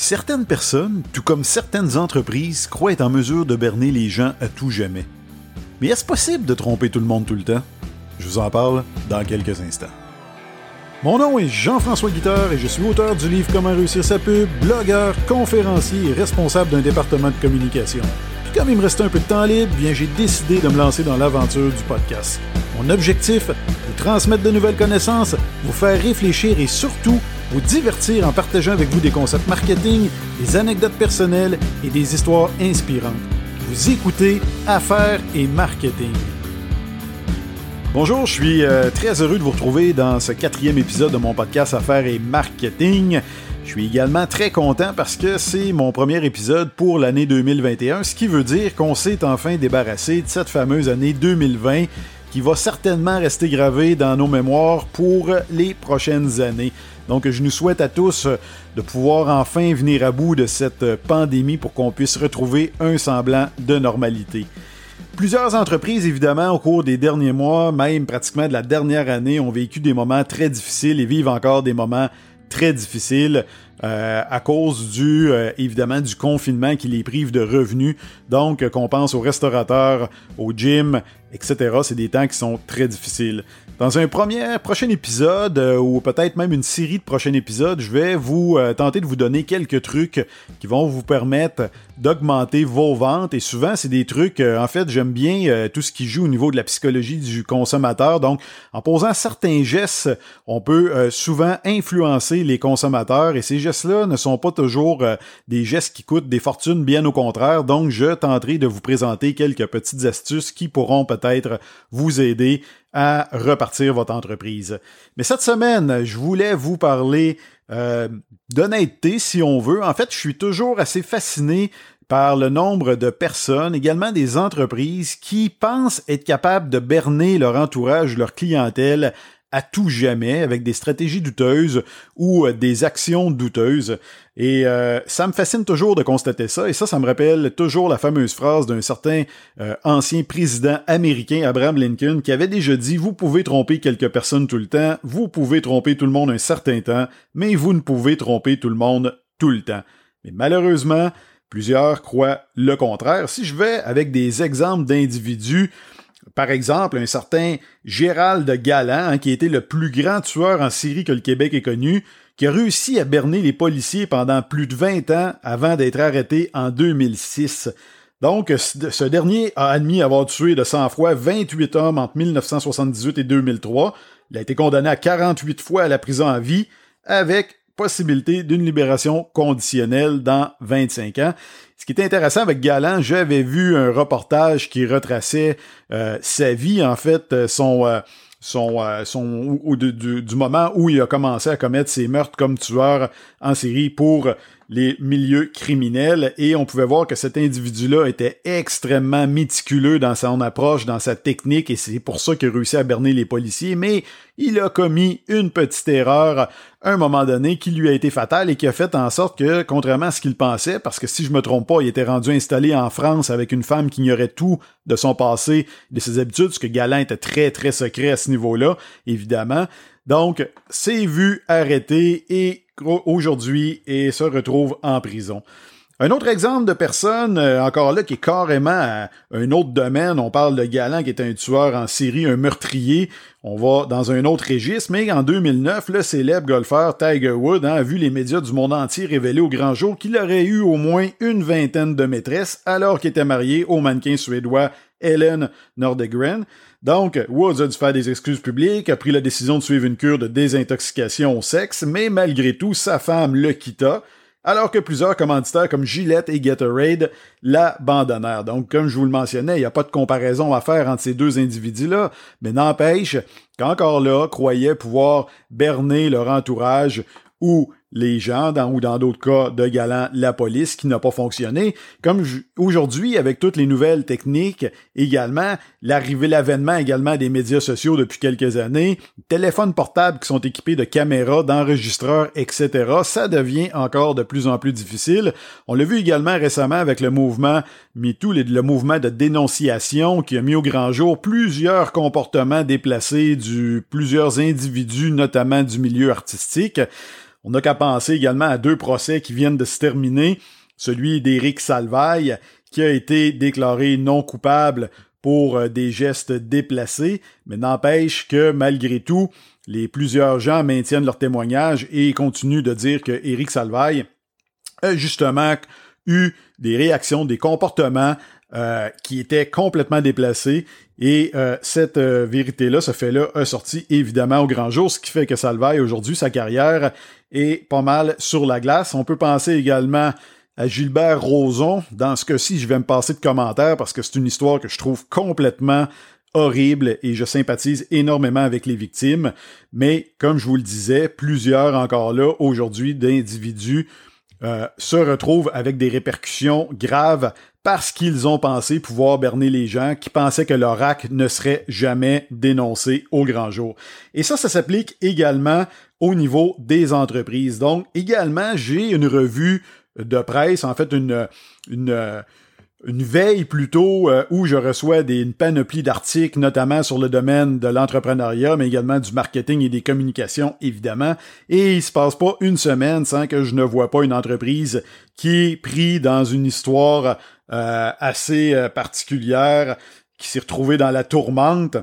Certaines personnes, tout comme certaines entreprises, croient être en mesure de berner les gens à tout jamais. Mais est-ce possible de tromper tout le monde tout le temps? Je vous en parle dans quelques instants. Mon nom est Jean-François Guitard et je suis auteur du livre Comment réussir sa pub, blogueur, conférencier et responsable d'un département de communication. Puis comme il me restait un peu de temps libre, bien j'ai décidé de me lancer dans l'aventure du podcast. Mon objectif, vous transmettre de nouvelles connaissances, vous faire réfléchir et surtout vous divertir en partageant avec vous des concepts marketing, des anecdotes personnelles et des histoires inspirantes. Vous écoutez Affaires et Marketing. Bonjour, je suis euh, très heureux de vous retrouver dans ce quatrième épisode de mon podcast Affaires et Marketing. Je suis également très content parce que c'est mon premier épisode pour l'année 2021, ce qui veut dire qu'on s'est enfin débarrassé de cette fameuse année 2020 qui va certainement rester gravée dans nos mémoires pour les prochaines années. Donc, je nous souhaite à tous euh, de pouvoir enfin venir à bout de cette euh, pandémie pour qu'on puisse retrouver un semblant de normalité. Plusieurs entreprises, évidemment, au cours des derniers mois, même pratiquement de la dernière année, ont vécu des moments très difficiles et vivent encore des moments très difficiles. Euh, à cause du évidemment du confinement qui les prive de revenus. Donc qu'on pense aux restaurateurs, aux gyms, etc. C'est des temps qui sont très difficiles. Dans un premier, prochain épisode, euh, ou peut-être même une série de prochains épisodes, je vais vous euh, tenter de vous donner quelques trucs qui vont vous permettre d'augmenter vos ventes. Et souvent, c'est des trucs, euh, en fait, j'aime bien tout ce qui joue au niveau de la psychologie du consommateur. Donc, en posant certains gestes, on peut souvent influencer les consommateurs. Et ces gestes-là ne sont pas toujours des gestes qui coûtent des fortunes, bien au contraire. Donc, je tenterai de vous présenter quelques petites astuces qui pourront peut-être vous aider à repartir votre entreprise. Mais cette semaine, je voulais vous parler euh, d'honnêteté, si on veut. En fait, je suis toujours assez fasciné par le nombre de personnes, également des entreprises, qui pensent être capables de berner leur entourage, leur clientèle à tout jamais avec des stratégies douteuses ou euh, des actions douteuses. Et euh, ça me fascine toujours de constater ça. Et ça, ça me rappelle toujours la fameuse phrase d'un certain euh, ancien président américain, Abraham Lincoln, qui avait déjà dit, vous pouvez tromper quelques personnes tout le temps, vous pouvez tromper tout le monde un certain temps, mais vous ne pouvez tromper tout le monde tout le temps. Mais malheureusement, plusieurs croient le contraire. Si je vais avec des exemples d'individus, par exemple, un certain Gérald Galland, hein, qui était le plus grand tueur en Syrie que le Québec ait connu, qui a réussi à berner les policiers pendant plus de 20 ans avant d'être arrêté en 2006. Donc, ce dernier a admis avoir tué de sang-froid 28 hommes entre 1978 et 2003. Il a été condamné à 48 fois à la prison à vie, avec possibilité d'une libération conditionnelle dans 25 ans. Ce qui est intéressant avec Galant, j'avais vu un reportage qui retraçait euh, sa vie, en fait, euh, son... Euh, son, son ou, du, moment où il a commencé à commettre ses meurtres comme tueur en série pour les milieux criminels et on pouvait voir que cet individu-là était extrêmement méticuleux dans son approche, dans sa technique et c'est pour ça qu'il a réussi à berner les policiers, mais il a commis une petite erreur un moment donné qui lui a été fatale et qui a fait en sorte que, contrairement à ce qu'il pensait, parce que si je me trompe pas, il était rendu installé en France avec une femme qui ignorait tout de son passé, de ses habitudes, ce que Galant était très très secret à ce niveau-là, évidemment. Donc, c'est vu arrêté et aujourd'hui et se retrouve en prison. Un autre exemple de personne, euh, encore là, qui est carrément un autre domaine, on parle de Galant qui est un tueur en série, un meurtrier, on va dans un autre registre, mais en 2009, le célèbre golfeur Tiger Woods hein, a vu les médias du monde entier révéler au grand jour qu'il aurait eu au moins une vingtaine de maîtresses alors qu'il était marié au mannequin suédois Ellen Nordegren. Donc, Woods a dû faire des excuses publiques, a pris la décision de suivre une cure de désintoxication au sexe, mais malgré tout, sa femme le quitta, alors que plusieurs commanditaires comme Gillette et Gatorade l'abandonnèrent. Donc, comme je vous le mentionnais, il n'y a pas de comparaison à faire entre ces deux individus-là, mais n'empêche qu'encore là, croyaient pouvoir berner leur entourage ou les gens, dans, ou dans d'autres cas de galant, la police, qui n'a pas fonctionné. Comme aujourd'hui, avec toutes les nouvelles techniques, également, l'arrivée, l'avènement également des médias sociaux depuis quelques années, téléphones portables qui sont équipés de caméras, d'enregistreurs, etc., ça devient encore de plus en plus difficile. On l'a vu également récemment avec le mouvement MeToo, le mouvement de dénonciation qui a mis au grand jour plusieurs comportements déplacés du plusieurs individus, notamment du milieu artistique On n'a qu'à penser également à deux procès qui viennent de se terminer. Celui d'Éric Salvaille, qui a été déclaré non coupable pour euh, des gestes déplacés, mais n'empêche que malgré tout, les plusieurs gens maintiennent leur témoignage et continuent de dire que Éric Salvaille a justement eu des réactions, des comportements euh, qui étaient complètement déplacés. Et euh, cette vérité-là, ce fait-là, a sorti évidemment au grand jour, ce qui fait que Salvaille, aujourd'hui, sa carrière est pas mal sur la glace. On peut penser également à Gilbert Rozon. Dans ce cas-ci, je vais me passer de commentaires parce que c'est une histoire que je trouve complètement horrible et je sympathise énormément avec les victimes. Mais comme je vous le disais, plusieurs encore là aujourd'hui d'individus euh, se retrouvent avec des répercussions graves parce qu'ils ont pensé pouvoir berner les gens qui pensaient que leur acte ne serait jamais dénoncé au grand jour. Et ça, ça s'applique également au niveau des entreprises. Donc, également, j'ai une revue de presse, en fait une, une, une veille plutôt euh, où je reçois des, une panoplie d'articles, notamment sur le domaine de l'entrepreneuriat, mais également du marketing et des communications, évidemment. Et il se passe pas une semaine sans que je ne vois pas une entreprise qui est prise dans une histoire euh, assez euh, particulière, qui s'est retrouvée dans la tourmente.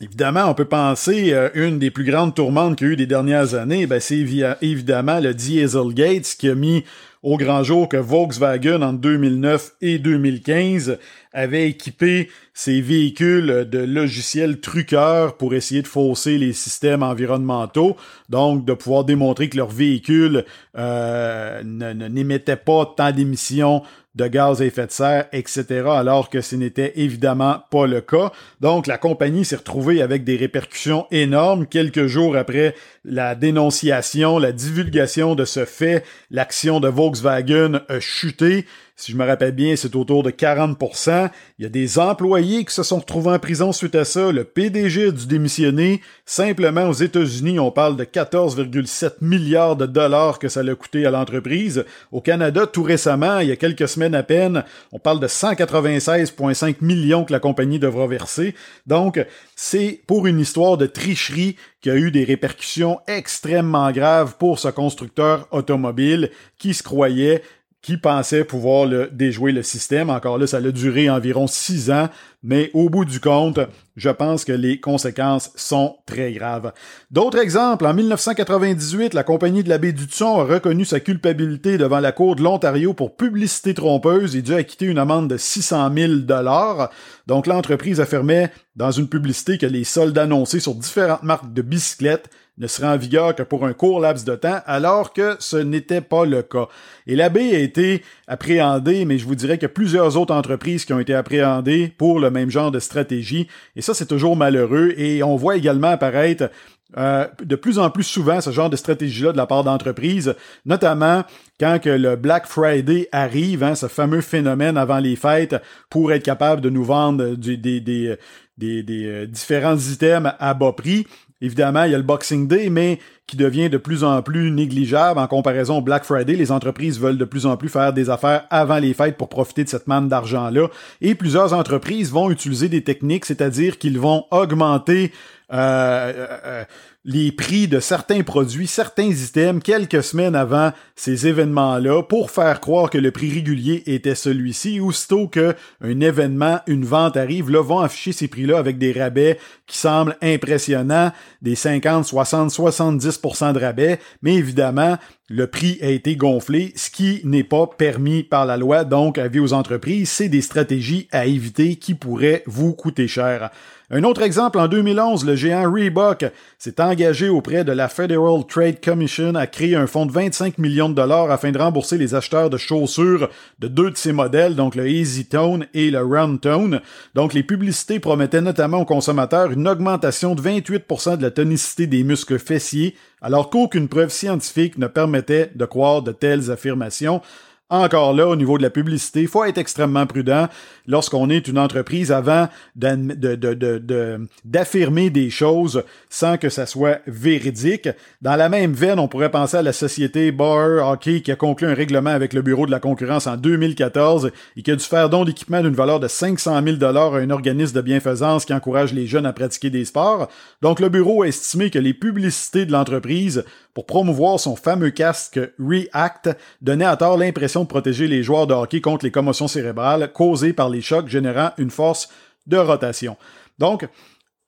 Évidemment, on peut penser euh, une des plus grandes tourmentes qu'il y a eu des dernières années, ben, c'est évidemment le Dieselgate qui a mis au grand jour que Volkswagen en 2009 et 2015 avait équipé ses véhicules de logiciels truqueurs pour essayer de fausser les systèmes environnementaux, donc de pouvoir démontrer que leurs véhicules euh, n'émettaient pas tant d'émissions de gaz à effet de serre, etc., alors que ce n'était évidemment pas le cas. Donc, la compagnie s'est retrouvée avec des répercussions énormes. Quelques jours après la dénonciation, la divulgation de ce fait, l'action de Volkswagen a chuté. Si je me rappelle bien, c'est autour de 40%. Il y a des employés qui se sont retrouvés en prison suite à ça. Le PDG a dû démissionner. Simplement aux États-Unis, on parle de 14,7 milliards de dollars que ça l'a coûté à l'entreprise. Au Canada, tout récemment, il y a quelques semaines à peine, on parle de 196,5 millions que la compagnie devra verser. Donc, c'est pour une histoire de tricherie qui a eu des répercussions extrêmement graves pour ce constructeur automobile qui se croyait qui pensait pouvoir le, déjouer le système. Encore là, ça a duré environ six ans, mais au bout du compte, je pense que les conséquences sont très graves. D'autres exemples, en 1998, la compagnie de la baie du Tson a reconnu sa culpabilité devant la Cour de l'Ontario pour publicité trompeuse et dû acquitter une amende de 600 000 dollars. Donc l'entreprise affirmait dans une publicité que les soldes annoncés sur différentes marques de bicyclettes ne serait en vigueur que pour un court laps de temps, alors que ce n'était pas le cas. Et la baie a été appréhendée, mais je vous dirais a plusieurs autres entreprises qui ont été appréhendées pour le même genre de stratégie, et ça c'est toujours malheureux, et on voit également apparaître euh, de plus en plus souvent ce genre de stratégie-là de la part d'entreprises, notamment quand que le Black Friday arrive, hein, ce fameux phénomène avant les fêtes, pour être capable de nous vendre des, des, des, des, euh, différents items à bas prix. Évidemment, il y a le Boxing Day, mais qui devient de plus en plus négligeable en comparaison au Black Friday. Les entreprises veulent de plus en plus faire des affaires avant les fêtes pour profiter de cette manne d'argent-là. Et plusieurs entreprises vont utiliser des techniques, c'est-à-dire qu'ils vont augmenter euh, euh, euh les prix de certains produits, certains items quelques semaines avant ces événements-là pour faire croire que le prix régulier était celui-ci. Aussitôt qu'un événement, une vente arrive, là, vont afficher ces prix-là avec des rabais qui semblent impressionnants, des 50, 60, 70% de rabais, mais évidemment, le prix a été gonflé, ce qui n'est pas permis par la loi, donc avis aux entreprises, c'est des stratégies à éviter qui pourraient vous coûter cher. Un autre exemple, en 2011, le géant Reebok s'est engagé auprès de la Federal Trade Commission à créer un fonds de 25 millions de dollars afin de rembourser les acheteurs de chaussures de deux de ses modèles, donc le Easy Tone et le Round Tone. Donc les publicités promettaient notamment aux consommateurs une augmentation de 28% de la tonicité des muscles fessiers, alors qu'aucune preuve scientifique ne de croire de telles affirmations. Encore là, au niveau de la publicité, il faut être extrêmement prudent lorsqu'on est une entreprise avant d'affirmer des choses sans que ça soit véridique. Dans la même veine, on pourrait penser à la société Bar Hockey qui a conclu un règlement avec le Bureau de la concurrence en 2014 et qui a dû faire don d'équipement d'une valeur de 500 000 dollars à un organisme de bienfaisance qui encourage les jeunes à pratiquer des sports. Donc, le Bureau a estimé que les publicités de l'entreprise pour promouvoir son fameux casque React, donnait à tort l'impression de protéger les joueurs de hockey contre les commotions cérébrales causées par les chocs générant une force de rotation. Donc,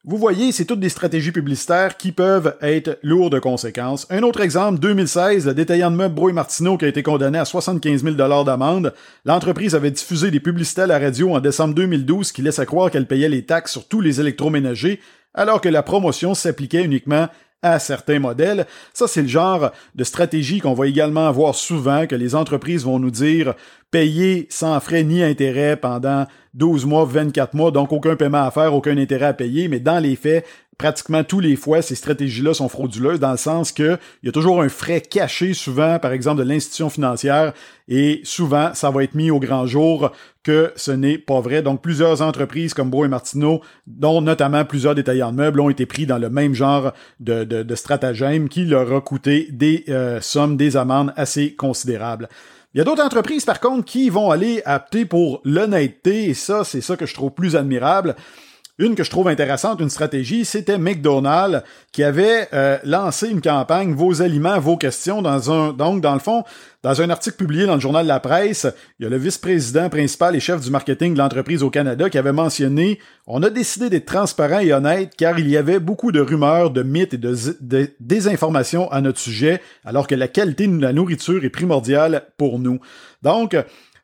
vous voyez, c'est toutes des stratégies publicitaires qui peuvent être lourdes de conséquences. Un autre exemple, 2016, le détaillant de meubles Brouille Martineau qui a été condamné à 75 000 d'amende. L'entreprise avait diffusé des publicités à la radio en décembre 2012 qui laissaient croire qu'elle payait les taxes sur tous les électroménagers, alors que la promotion s'appliquait uniquement à certains modèles. Ça, c'est le genre de stratégie qu'on va également voir souvent, que les entreprises vont nous dire payer sans frais ni intérêt pendant 12 mois, 24 mois, donc aucun paiement à faire, aucun intérêt à payer, mais dans les faits, pratiquement tous les fois, ces stratégies-là sont frauduleuses dans le sens que il y a toujours un frais caché souvent, par exemple, de l'institution financière, et souvent, ça va être mis au grand jour que ce n'est pas vrai. Donc, plusieurs entreprises comme Beau et Martineau, dont notamment plusieurs détaillants de meubles, ont été pris dans le même genre de, de, stratagème qui leur a coûté des euh, sommes, des amendes assez considérables. Il y a d'autres entreprises, par contre, qui vont aller opter pour l'honnêteté, et ça, c'est ça que je trouve plus admirable. Une que je trouve intéressante, une stratégie, c'était McDonald's qui avait euh, lancé une campagne Vos aliments, vos questions dans un donc dans le fond dans un article publié dans le journal de la presse, il y a le vice-président principal et chef du marketing de l'entreprise au Canada qui avait mentionné On a décidé d'être transparent et honnête car il y avait beaucoup de rumeurs, de mythes et de, de désinformations à notre sujet, alors que la qualité de la nourriture est primordiale pour nous. Donc,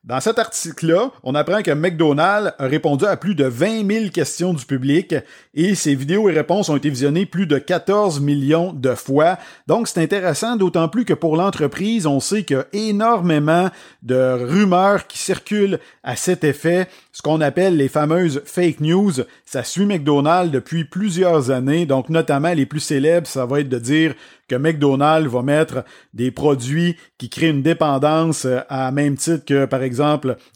dans cet article-là, on apprend que McDonald's a répondu à plus de 20 000 questions du public et ses vidéos et réponses ont été visionnées plus de 14 millions de fois. Donc c'est intéressant, d'autant plus que pour l'entreprise, on sait qu'il y a énormément de rumeurs qui circulent à cet effet, ce qu'on appelle les fameuses fake news. Ça suit McDonald's depuis plusieurs années, donc notamment les plus célèbres, ça va être de dire que McDonald's va mettre des produits qui créent une dépendance euh, à même titre que, par exemple,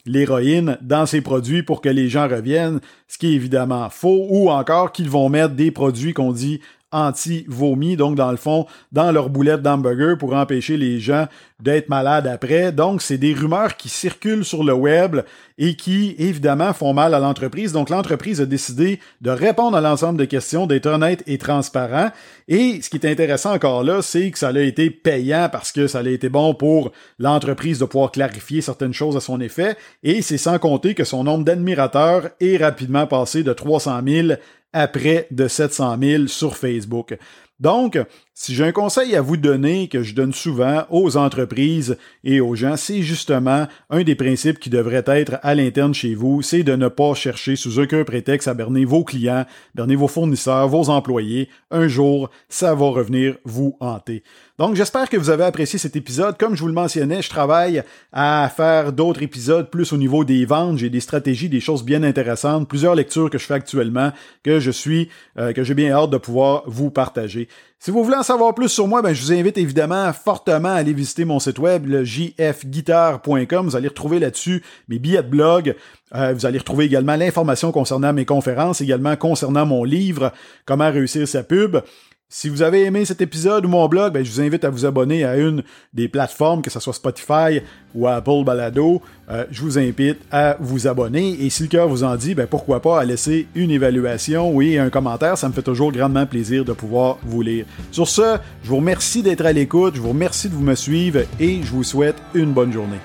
l'héroïne dans ses produits pour que les gens reviennent, ce qui est évidemment faux, ou encore qu'ils vont mettre des produits qu'on dit anti-vomi, donc dans le fond, dans leur boulette d'hamburger pour empêcher les gens d'être malades après. Donc, c'est des rumeurs qui circulent sur le web et qui, évidemment, font mal à l'entreprise. Donc, l'entreprise a décidé de répondre à l'ensemble de questions, d'être honnête et transparent. Et ce qui est intéressant encore là, c'est que ça a été payant parce que ça a été bon pour l'entreprise de pouvoir clarifier certaines choses à son effet. Et c'est sans compter que son nombre d'admirateurs est rapidement passé de 300 000 à près de 700 000 sur Facebook. Donc, si j'ai un conseil à vous donner que je donne souvent aux entreprises et aux gens, c'est justement un des principes qui devrait être à l'interne chez vous, c'est de ne pas chercher sous aucun prétexte à berner vos clients, berner vos fournisseurs, vos employés. Un jour, ça va revenir vous hanter. Donc, j'espère que vous avez apprécié cet épisode. Comme je vous le mentionnais, je travaille à faire d'autres épisodes plus au niveau des ventes. J'ai des stratégies, des choses bien intéressantes, plusieurs lectures que je fais actuellement, que je suis, euh, que j'ai bien hâte de pouvoir vous partager. Si vous voulez en savoir plus sur moi, ben, je vous invite évidemment fortement à aller visiter mon site web, le jfguitar.com. Vous allez retrouver là-dessus mes billets de blog. Euh, vous allez retrouver également l'information concernant mes conférences, également concernant mon livre, Comment réussir sa pub. Si vous avez aimé cet épisode ou mon blog, ben, je vous invite à vous abonner à une des plateformes, que ce soit Spotify ou Apple Balado. Euh, je vous invite à vous abonner et si le cœur vous en dit, ben, pourquoi pas à laisser une évaluation oui, un commentaire. Ça me fait toujours grandement plaisir de pouvoir vous lire. Sur ce, je vous remercie d'être à l'écoute, je vous remercie de vous me suivre et je vous souhaite une bonne journée.